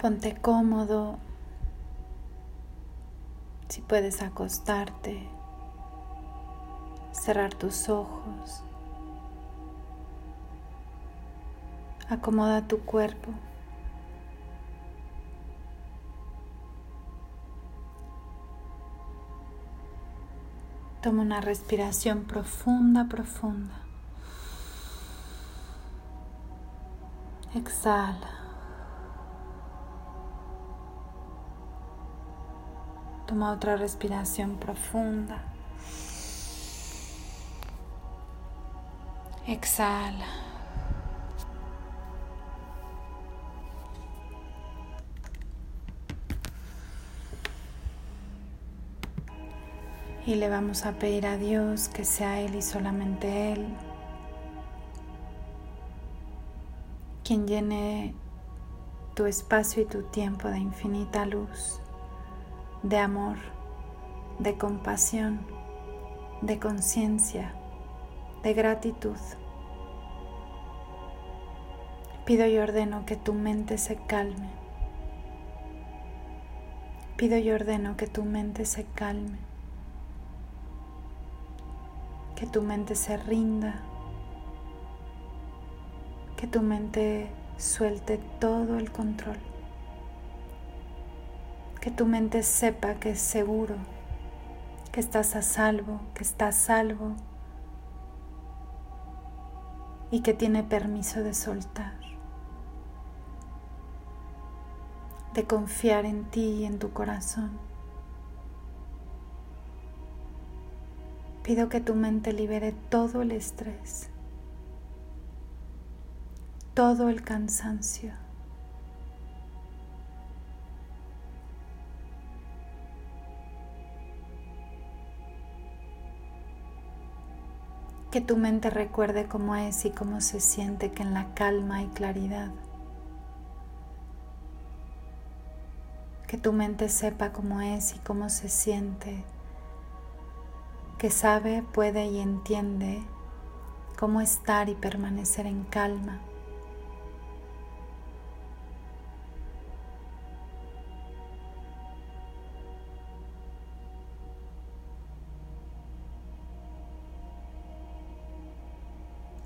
Ponte cómodo. Si puedes acostarte, cerrar tus ojos. Acomoda tu cuerpo. Toma una respiración profunda, profunda. Exhala. Toma otra respiración profunda. Exhala. Y le vamos a pedir a Dios que sea Él y solamente Él quien llene tu espacio y tu tiempo de infinita luz, de amor, de compasión, de conciencia, de gratitud. Pido y ordeno que tu mente se calme. Pido y ordeno que tu mente se calme que tu mente se rinda, que tu mente suelte todo el control, que tu mente sepa que es seguro, que estás a salvo, que estás salvo y que tiene permiso de soltar, de confiar en ti y en tu corazón. Pido que tu mente libere todo el estrés, todo el cansancio. Que tu mente recuerde cómo es y cómo se siente que en la calma hay claridad. Que tu mente sepa cómo es y cómo se siente que sabe, puede y entiende cómo estar y permanecer en calma.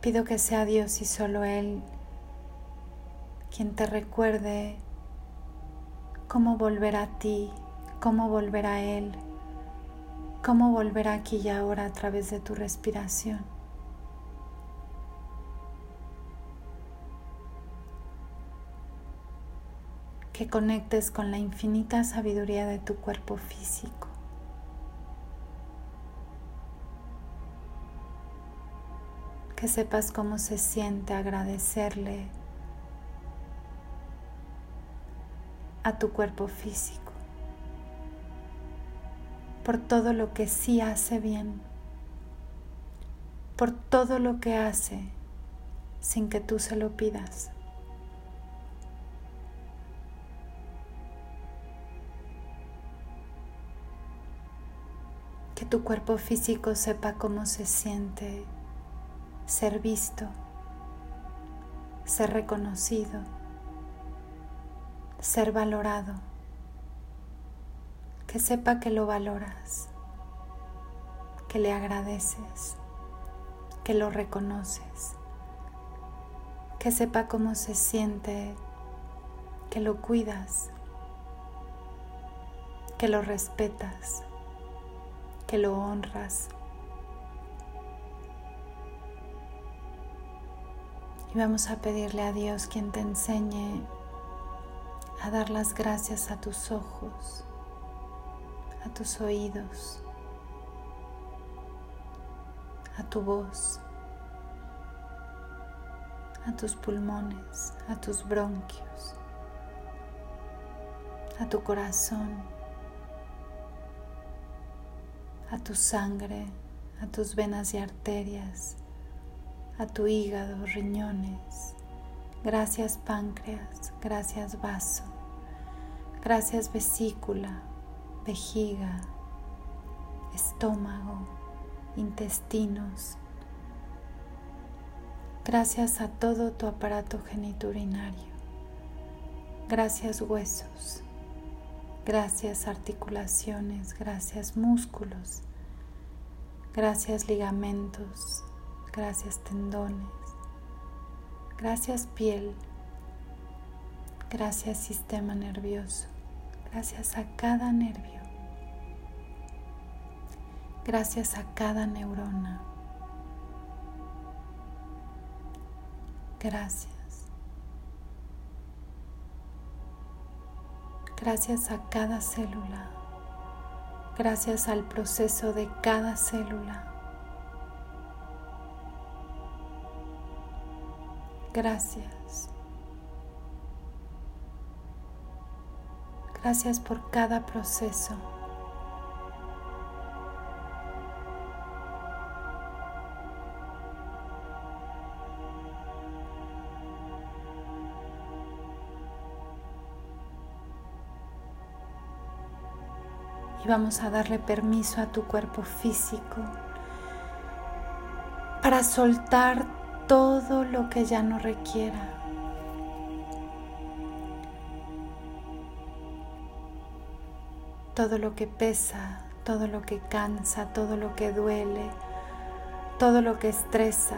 Pido que sea Dios y solo Él quien te recuerde cómo volver a ti, cómo volver a Él cómo volver aquí y ahora a través de tu respiración. Que conectes con la infinita sabiduría de tu cuerpo físico. Que sepas cómo se siente agradecerle a tu cuerpo físico por todo lo que sí hace bien, por todo lo que hace sin que tú se lo pidas. Que tu cuerpo físico sepa cómo se siente ser visto, ser reconocido, ser valorado que sepa que lo valoras, que le agradeces, que lo reconoces, que sepa cómo se siente, que lo cuidas, que lo respetas, que lo honras. Y vamos a pedirle a Dios quien te enseñe a dar las gracias a tus ojos, a tus oídos, a tu voz, a tus pulmones, a tus bronquios, a tu corazón, a tu sangre, a tus venas y arterias, a tu hígado, riñones. Gracias páncreas, gracias vaso, gracias vesícula, vejiga, estómago, intestinos. Gracias a todo tu aparato geniturinario. Gracias huesos. Gracias articulaciones. Gracias músculos. Gracias ligamentos. Gracias tendones. Gracias piel. Gracias sistema nervioso. Gracias a cada nervio. Gracias a cada neurona. Gracias. Gracias a cada célula. Gracias al proceso de cada célula. Gracias. Gracias por cada proceso. Y vamos a darle permiso a tu cuerpo físico para soltar todo lo que ya no requiera. Todo lo que pesa, todo lo que cansa, todo lo que duele, todo lo que estresa,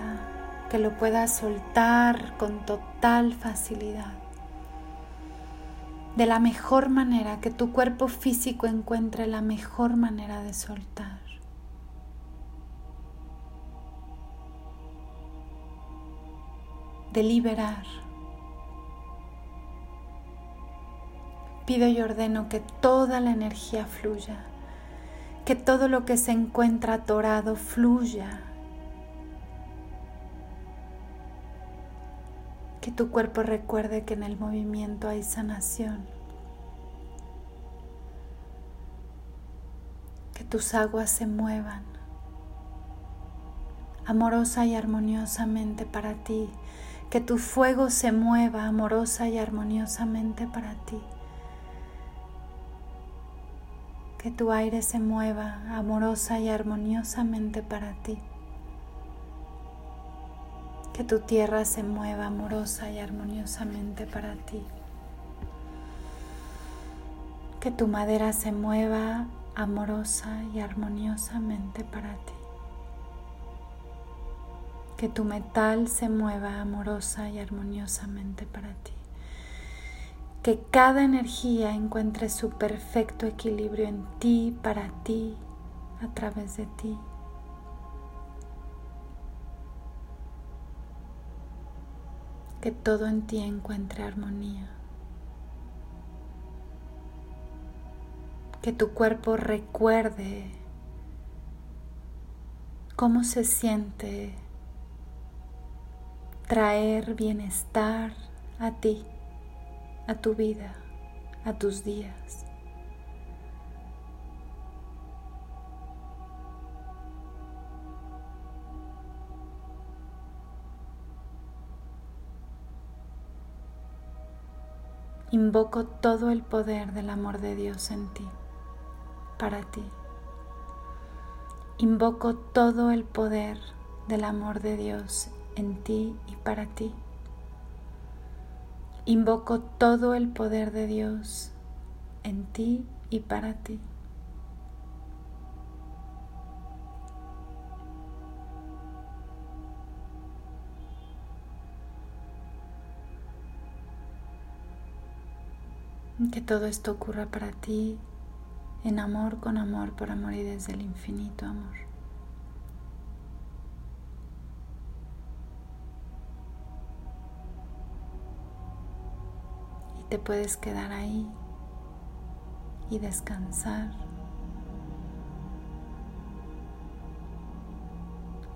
que lo puedas soltar con total facilidad de la mejor manera, que tu cuerpo físico encuentre la mejor manera de soltar. De liberar. Pido y ordeno que toda la energía fluya, que todo lo que se encuentra atorado fluya que tu cuerpo recuerde que en el movimiento hay sanación, que tus aguas se muevan amorosa y armoniosamente para ti, que tu fuego se mueva amorosa y armoniosamente para ti, que tu aire se mueva amorosa y armoniosamente para ti que tu tierra se mueva amorosa y armoniosamente para ti. Que tu madera se mueva amorosa y armoniosamente para ti. Que tu metal se mueva amorosa y armoniosamente para ti. Que cada energía encuentre su perfecto equilibrio en ti, para ti, a través de ti. que todo en ti encuentre armonía. Que tu cuerpo recuerde cómo se siente traer bienestar a ti, a tu vida, a tus días. Invoco todo el poder del amor de Dios en ti, para ti. Invoco todo el poder del amor de Dios en ti y para ti. Invoco todo el poder de Dios en ti y para ti. Que todo esto ocurra para ti en amor, con amor, por amor y desde el infinito amor. Te puedes quedar ahí y descansar.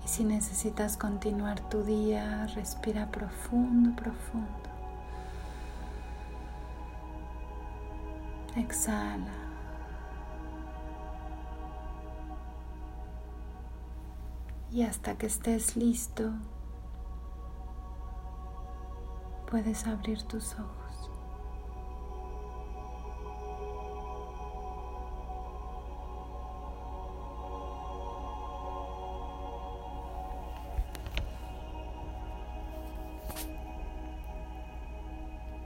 Y si necesitas continuar tu día, respira profundo, profundo. Exhala. Y hasta que estés listo, puedes abrir tus ojos.